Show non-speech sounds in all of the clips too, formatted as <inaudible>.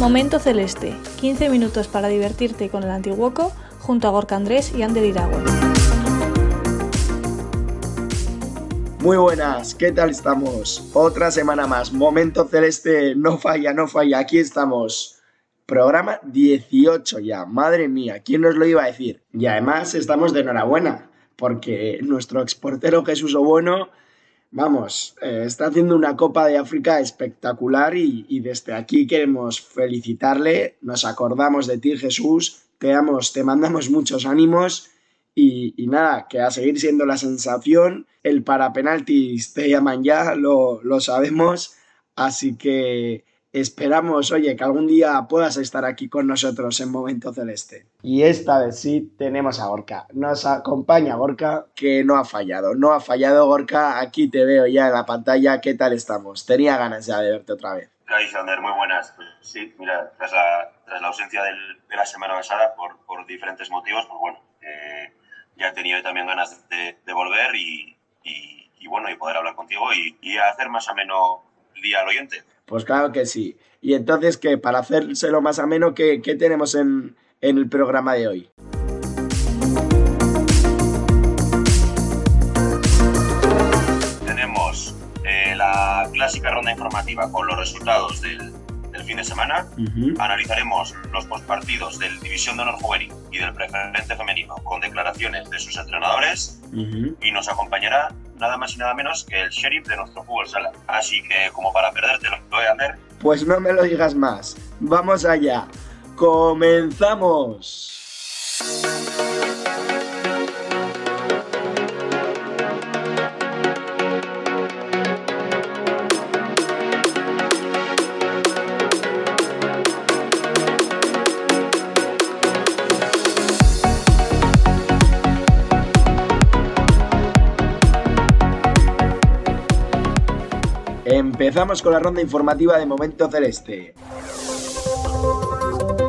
Momento Celeste, 15 minutos para divertirte con el Antiguoco junto a Gorka Andrés y Ander Iragüe. Muy buenas, ¿qué tal estamos? Otra semana más, Momento Celeste, no falla, no falla, aquí estamos. Programa 18 ya, madre mía, ¿quién nos lo iba a decir? Y además estamos de enhorabuena, porque nuestro exportero Jesús Obueno, vamos, eh, está haciendo una Copa de África espectacular y, y, desde aquí queremos felicitarle, nos acordamos de ti Jesús, te, damos, te mandamos muchos ánimos y, nada, que a seguir siendo la sensación, el para penaltis te llaman ya, lo, lo sabemos, así que esperamos, oye, que algún día puedas estar aquí con nosotros en Momento Celeste. Y esta vez sí tenemos a Gorka. Nos acompaña Gorka, que no ha fallado. No ha fallado Gorka, aquí te veo ya en la pantalla. ¿Qué tal estamos? Tenía ganas ya de verte otra vez. Muy buenas. Pues sí, mira, tras la, tras la ausencia del, de la semana pasada, por, por diferentes motivos, pues bueno, eh, ya he tenido también ganas de, de volver y, y, y, bueno, y poder hablar contigo y, y, hacer más ameno el día al oyente. Pues claro que sí. Y entonces, ¿qué? Para hacérselo más ameno, ¿qué, qué tenemos en, en el programa de hoy? Tenemos eh, la clásica ronda informativa con los resultados del, del fin de semana. Uh -huh. Analizaremos los postpartidos del División de Honor Juvenil y del Preferente Femenino con declaraciones de sus entrenadores. Uh -huh. Y nos acompañará nada más y nada menos que el sheriff de nuestro fútbol sala. Así que, como para perderte lo voy a hacer. Pues no me lo digas más. Vamos allá. ¡Comenzamos! Empezamos con la ronda informativa de Momento Celeste.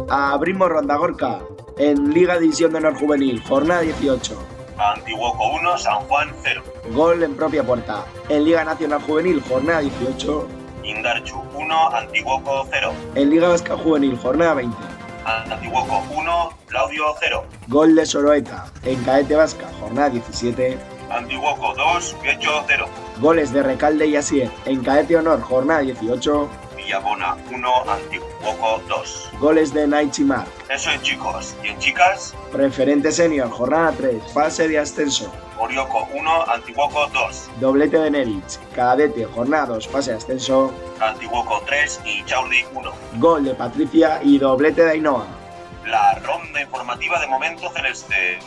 Abrimos ronda Gorka en Liga División de Honor Juvenil, jornada 18. Antiguoco 1, San Juan 0. Gol en propia puerta. En Liga Nacional Juvenil, jornada 18. Indarchu 1, Antiguoco 0. En Liga Vasca Juvenil, jornada 20. Antiguoco 1, Claudio 0. Gol de Soroeta. En Caete Vasca, jornada 17. Antiguoco 2, Guecho 0. Goles de Recalde y Asier en Caete Honor, jornada 18. Villabona 1, Antiguoco 2. Goles de Naichimar. Eso en chicos. ¿Y en chicas? Preferente Senior, jornada 3, fase de ascenso. Orioco 1, Antiguoco 2. Doblete de Nerich, Cadete, jornada 2, fase de ascenso. Antiguoco 3 y Chaurdi 1. Gol de Patricia y doblete de Ainhoa. La ronda informativa de momento celeste.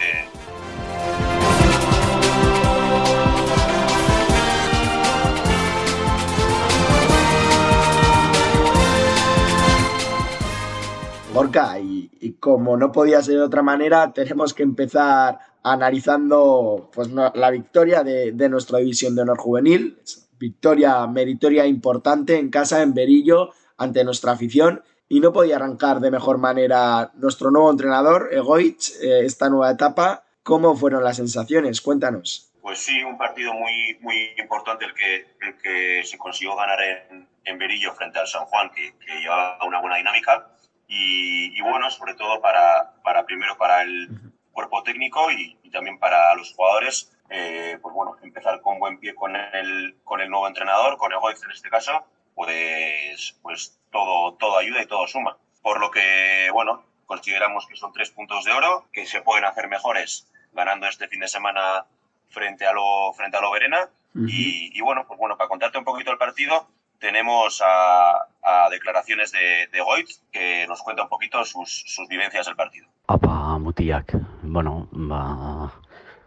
Gorka, y, y, como no podía ser de otra manera, tenemos que empezar analizando pues, la victoria de, de, nuestra división de honor juvenil. Victoria meritoria importante en casa, en Berillo, ante nuestra afición. Y no podía arrancar de mejor manera nuestro nuevo entrenador, Egoich, eh, esta nueva etapa. ¿Cómo fueron las sensaciones? Cuéntanos. Pues sí, un partido muy, muy importante el que, el que se consiguió ganar en, en Berillo frente al San Juan, que, que llevaba una buena dinámica y, y, bueno, sobre todo para, para primero para el cuerpo técnico y, y también para los jugadores, eh, pues bueno, empezar con buen pie con el, con el nuevo entrenador, con Egoiz en este caso, pues, pues todo, todo ayuda y todo suma. Por lo que, bueno, consideramos que son tres puntos de oro, que se pueden hacer mejores ganando este fin de semana frente a lo, frente a lo Verena. Uh -huh. y, y bueno, pues bueno, para contarte un poquito el partido, tenemos a, a declaraciones de, de Goit, que nos cuenta un poquito sus, sus vivencias del partido. Apa, mutiak, bueno, ba,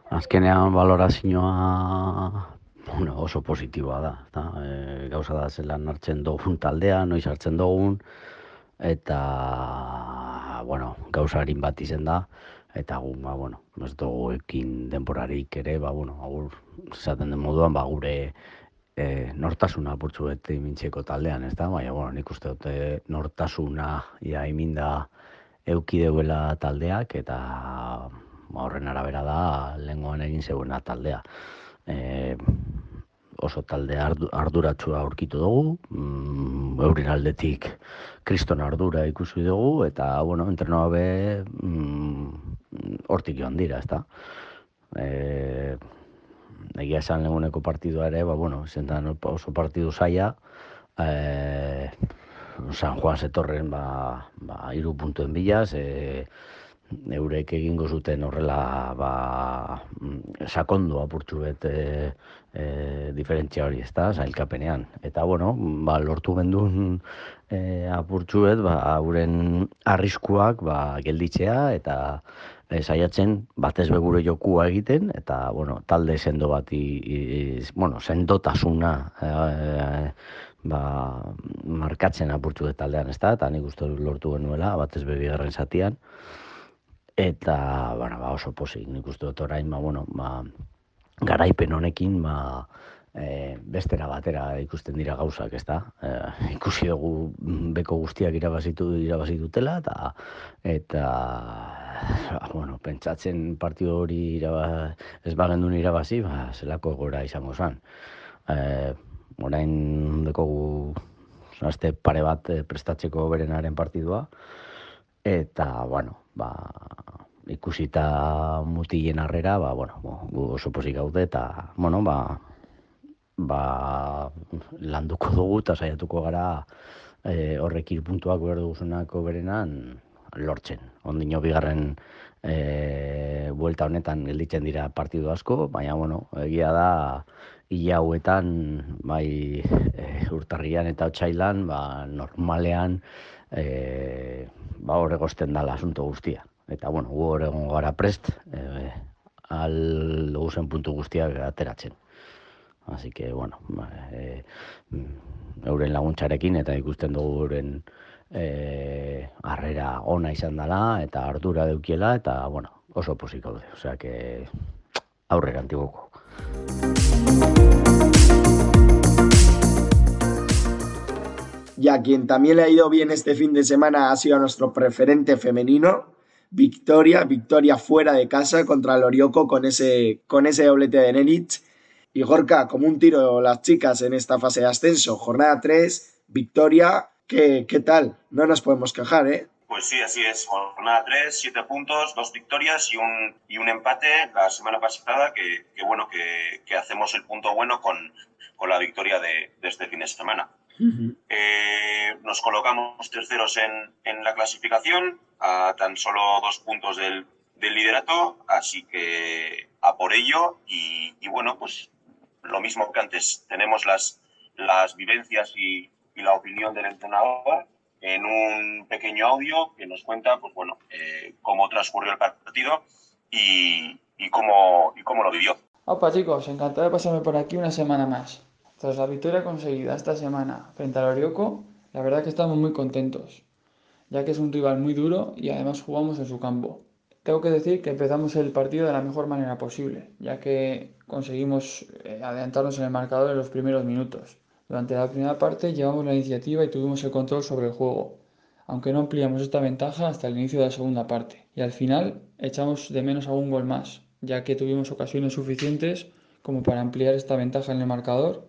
azkenean valorazioa bueno, oso positiboa da. da. E, gauza da zelan hartzen dugun taldea, noiz hartzen dugun, eta bueno, gauzarin bat izen da, eta gu, ba, bueno, ez dugu ekin denporarik ere, ba, bueno, agur, zaten den moduan, ba, gure e, nortasuna apurtzu bete imintzeko taldean, ez da? Baina, bueno, nik uste dute nortasuna ja iminda eukideuela taldeak, eta ba, horren arabera da, lehengoan egin zeuena taldea. E, oso talde arduratsua aurkitu dugu, mm, eurin aldetik kriston ardura ikusi dugu, eta, bueno, entrenoa be, mm, hortik joan dira, ezta? E, egia esan leguneko partidua ere, ba, bueno, zentan oso partidu zaia, e, San Juan zetorren, ba, ba, iru puntuen bilaz, e, eurek egingo zuten horrela ba, mm, sakondu apurtxu bet e, e, diferentzia hori, ez da, zailkapenean. Eta, bueno, ba, lortu bendun e, apurtxu bet, ba, hauren arriskuak ba, gelditzea eta e, saiatzen batez begure jokua egiten, eta, bueno, talde sendo bat, i, i, bueno, sendotasuna e, e, ba, markatzen apurtxu bet taldean, ez da, eta nik uste lortu genuela, batez bebigarren zatian, eta bueno, ba, oso posik nik uste dut orain ba, bueno, ba, garaipen honekin ba, e, bestera batera ikusten dira gauzak, ezta? E, ikusi dugu beko guztiak irabazitu irabazi dutela eta eta ba, bueno, pentsatzen partio hori iraba, ez bagendun irabazi, ba, zelako gora izango zen. E, orain dekogu aste pare bat e, prestatzeko berenaren partidua eta bueno, ba, ikusita mutilen harrera, ba, bueno, gu oso posik gaude, eta, bueno, ba, ba, landuko dugu, eta saiatuko gara e, horrek irpuntuak behar duguzunako berenan lortzen. Ondino bigarren e, buelta honetan gelditzen dira partidu asko, baina, bueno, egia da, ia hauetan, bai, e, urtarrian eta otxailan, ba, normalean, e, ba, horregosten dala asunto guztia eta bueno, gu hor gara prest, e, al duguzen puntu guztiak ateratzen. Así que, bueno, e, euren laguntzarekin eta ikusten dugu euren e, arrera ona izan dela eta ardura deukiela eta, bueno, oso posik gaude. Osea, que aurrera antiguko. Ya quien también le ha ido bien este fin de semana ha sido nuestro preferente femenino, victoria, victoria fuera de casa contra el Orioco con ese, con ese doblete de Nenich. Y Gorka, como un tiro las chicas en esta fase de ascenso. Jornada 3, victoria. ¿Qué, qué tal? No nos podemos quejar, ¿eh? Pues sí, así es. Jornada 3, 7 puntos, dos victorias y un, y un empate la semana pasada, que, que bueno, que, que, hacemos el punto bueno con, con la victoria de, de este fin de semana. Eh, nos colocamos terceros en, en, la clasificación, a tan solo dos puntos del, del liderato, así que a por ello. Y, y, bueno, pues lo mismo que antes, tenemos las, las vivencias y, y, la opinión del entrenador en un pequeño audio que nos cuenta, pues bueno, eh, cómo transcurrió el partido y, y, cómo, cómo lo vivió. Opa chicos, encantado de pasarme por aquí una semana más. Tras la victoria conseguida esta semana frente al Orioco, la verdad que estamos muy contentos, ya que es un rival muy duro y además jugamos en su campo. Tengo que decir que empezamos el partido de la mejor manera posible, ya que conseguimos eh, adelantarnos en el marcador en los primeros minutos. Durante la primera parte llevamos la iniciativa y tuvimos el control sobre el juego, aunque no ampliamos esta ventaja hasta el inicio de la segunda parte. Y al final echamos de menos a un gol más, ya que tuvimos ocasiones suficientes como para ampliar esta ventaja en el marcador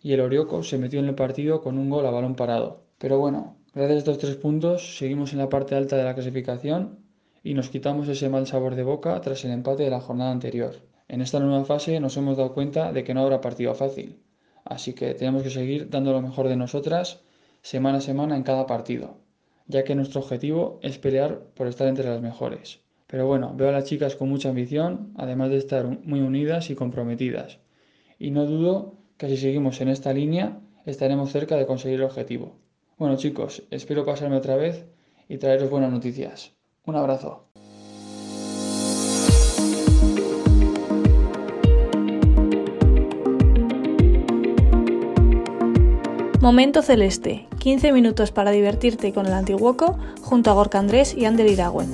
y el Orioco se metió en el partido con un gol a balón parado. Pero bueno, gracias a estos tres puntos seguimos en la parte alta de la clasificación y nos quitamos ese mal sabor de boca tras el empate de la jornada anterior. En esta nueva fase nos hemos dado cuenta de que no habrá partido fácil, así que tenemos que seguir dando lo mejor de nosotras semana a semana en cada partido, ya que nuestro objetivo es pelear por estar entre las mejores. Pero bueno, veo a las chicas con mucha ambición, además de estar muy unidas y comprometidas. Y no dudo que si seguimos en esta línea estaremos cerca de conseguir el objetivo. Bueno chicos, espero pasarme otra vez y traeros buenas noticias. Un abrazo. Momento Celeste, 15 minutos para divertirte con el Antiguoco junto a Gorka Andrés y Ander Iragüen.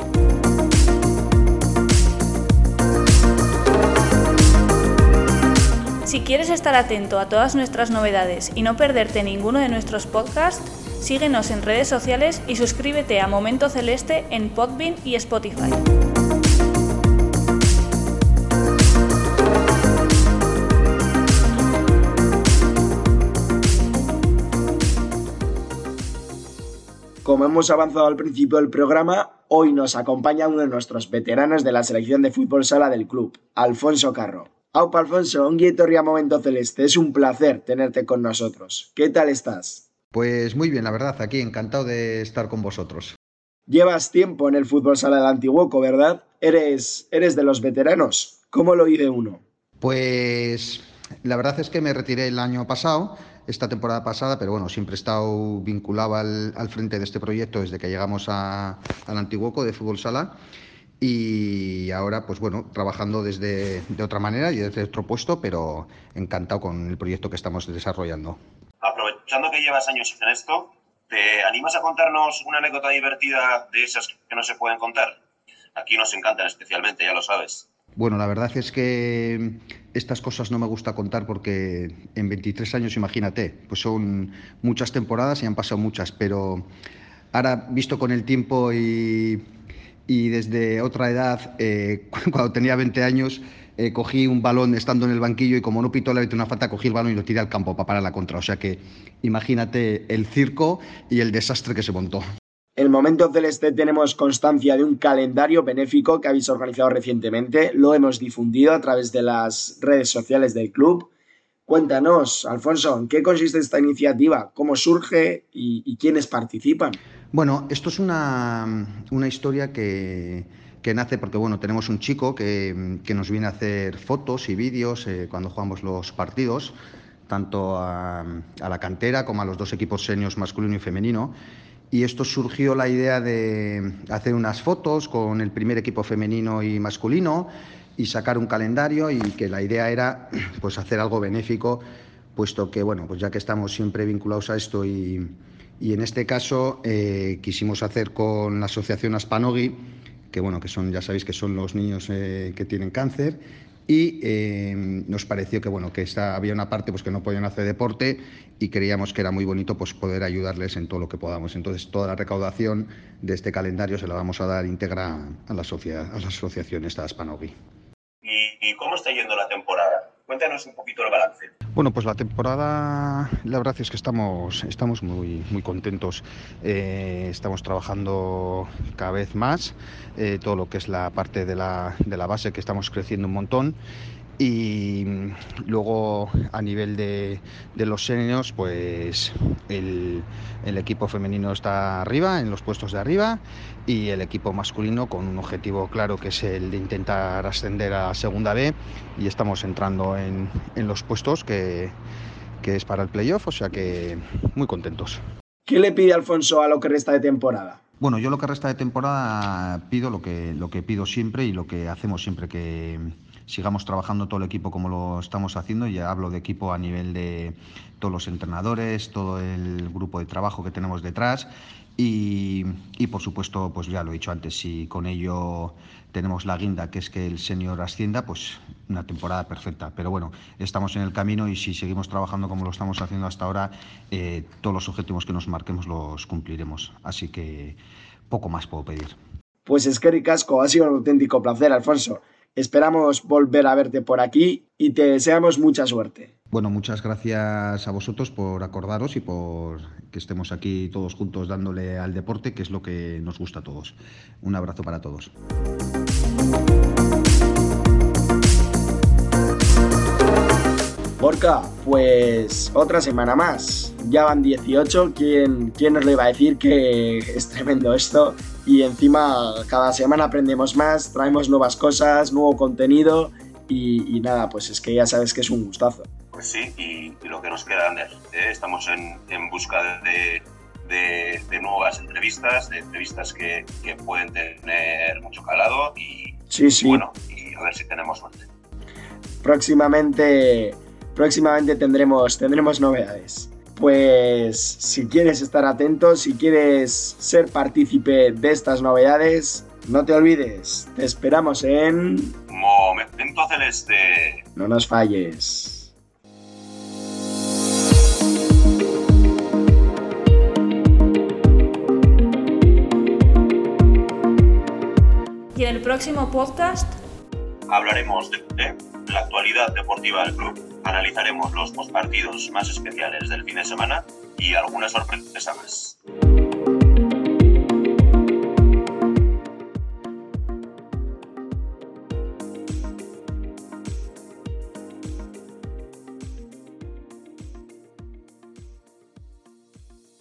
Si quieres estar atento a todas nuestras novedades y no perderte ninguno de nuestros podcasts, síguenos en redes sociales y suscríbete a Momento Celeste en Podbean y Spotify. Como hemos avanzado al principio del programa, hoy nos acompaña uno de nuestros veteranos de la selección de fútbol sala del club, Alfonso Carro. Aupa Alfonso, un a Momento Celeste, es un placer tenerte con nosotros. ¿Qué tal estás? Pues muy bien, la verdad, aquí encantado de estar con vosotros. Llevas tiempo en el fútbol sala del Antiguoco, ¿verdad? Eres, eres de los veteranos. ¿Cómo lo de uno? Pues la verdad es que me retiré el año pasado esta temporada pasada, pero bueno, siempre he estado vinculado al, frente de este proyecto desde que llegamos al Antiguoco de Fútbol Sala y ahora, pues bueno, trabajando desde de otra manera y desde otro puesto, pero encantado con el proyecto que estamos desarrollando. Aprovechando que llevas años en esto, ¿te animas a contarnos una anécdota divertida de esas que no se pueden contar? Aquí nos encantan especialmente, ya lo sabes. Bueno, la verdad es que estas cosas no me gusta contar porque en 23 años, imagínate, pues son muchas temporadas y han pasado muchas, pero ahora visto con el tiempo y, desde otra edad, eh, <laughs> cuando tenía 20 años, eh, cogí un balón estando en el banquillo y como no pitó la una falta, cogí el balón y lo tiré al campo para parar la contra. O sea que imagínate el circo y el desastre que se montó. En el momento celeste tenemos constancia de un calendario benéfico que habéis organizado recientemente. Lo hemos difundido a través de las redes sociales del club. Cuéntanos, Alfonso, ¿en qué consiste esta iniciativa? ¿Cómo surge y, quiénes participan? Bueno, esto es una, historia que, nace porque bueno, tenemos un chico que, nos viene a hacer fotos y vídeos eh, cuando jugamos los partidos, tanto a, la cantera como a los dos equipos seniors masculino y femenino. Y esto surgió la idea de hacer unas fotos con el primer equipo femenino y masculino y sacar un calendario y que la idea era <clears throat> pues hacer algo benéfico puesto que bueno pues ya que estamos siempre vinculados a esto y, en este caso eh, quisimos hacer con la asociación Aspanogui que bueno que son ya sabéis que son los niños eh, que tienen cáncer y eh, nos pareció que bueno que esta, había una parte pues que no podían hacer deporte y creíamos que era muy bonito pues poder ayudarles en todo lo que podamos entonces toda la recaudación de este calendario se la vamos a dar íntegra a la, a la asociación esta Spanovi. ¿Y cómo está yendo la temporada? Cuéntanos un poquito el balance. Bueno, pues la temporada, la verdad es que estamos, estamos muy, muy contentos. Eh, estamos trabajando cada vez más, eh, todo lo que es la parte de la, de la base, que estamos creciendo un montón y luego a nivel de, los seniors, pues el, equipo femenino está arriba, en los puestos de arriba, y el equipo masculino con un objetivo claro que es el de intentar ascender a segunda B y estamos entrando en, los puestos que, que es para el playoff, o sea que muy contentos. ¿Qué le pide Alfonso a lo que resta de temporada? Bueno, yo lo que resta de temporada pido lo que, lo que pido siempre y lo que hacemos siempre que sigamos trabajando todo el equipo como lo estamos haciendo. Ya hablo de equipo a nivel de todos los entrenadores, todo el grupo de trabajo que tenemos detrás. Y, por supuesto, pues ya lo he dicho antes, si con ello tenemos la guinda, que es que el señor ascienda, pues una temporada perfecta. Pero bueno, estamos en el camino y si seguimos trabajando como lo estamos haciendo hasta ahora, eh, todos los objetivos que nos marquemos los cumpliremos. Así que poco más puedo pedir. Pues es que Ricasco, ha sido un auténtico placer, Alfonso. Esperamos volver a verte por aquí y te deseamos mucha suerte. Bueno, muchas gracias a vosotros por acordaros y por que estemos aquí todos juntos dándole al deporte, que es lo que nos gusta a todos. Un abrazo para todos. Borca, pues otra semana más. Ya van 18. ¿Quién, ¿Quién nos lo iba a decir que <laughs> es tremendo esto? y encima cada semana aprendemos más, traemos nuevas cosas, nuevo contenido y, nada, pues es que ya sabes que es un gustazo. Pues sí, y, lo que nos queda, Ander, ¿eh? estamos en, en busca de, de, nuevas entrevistas, de entrevistas que, que, pueden tener mucho calado y, sí, sí. bueno, y a ver si tenemos suerte. Próximamente, próximamente tendremos, tendremos novedades. pues si quieres estar atento, si quieres ser partícipe de estas novedades, no te olvides, te esperamos en... Momento Celeste. No nos falles. Y en el próximo podcast hablaremos de, la actualidad deportiva del club, analizaremos los postpartidos más especiales del fin de semana y alguna sorpresa más.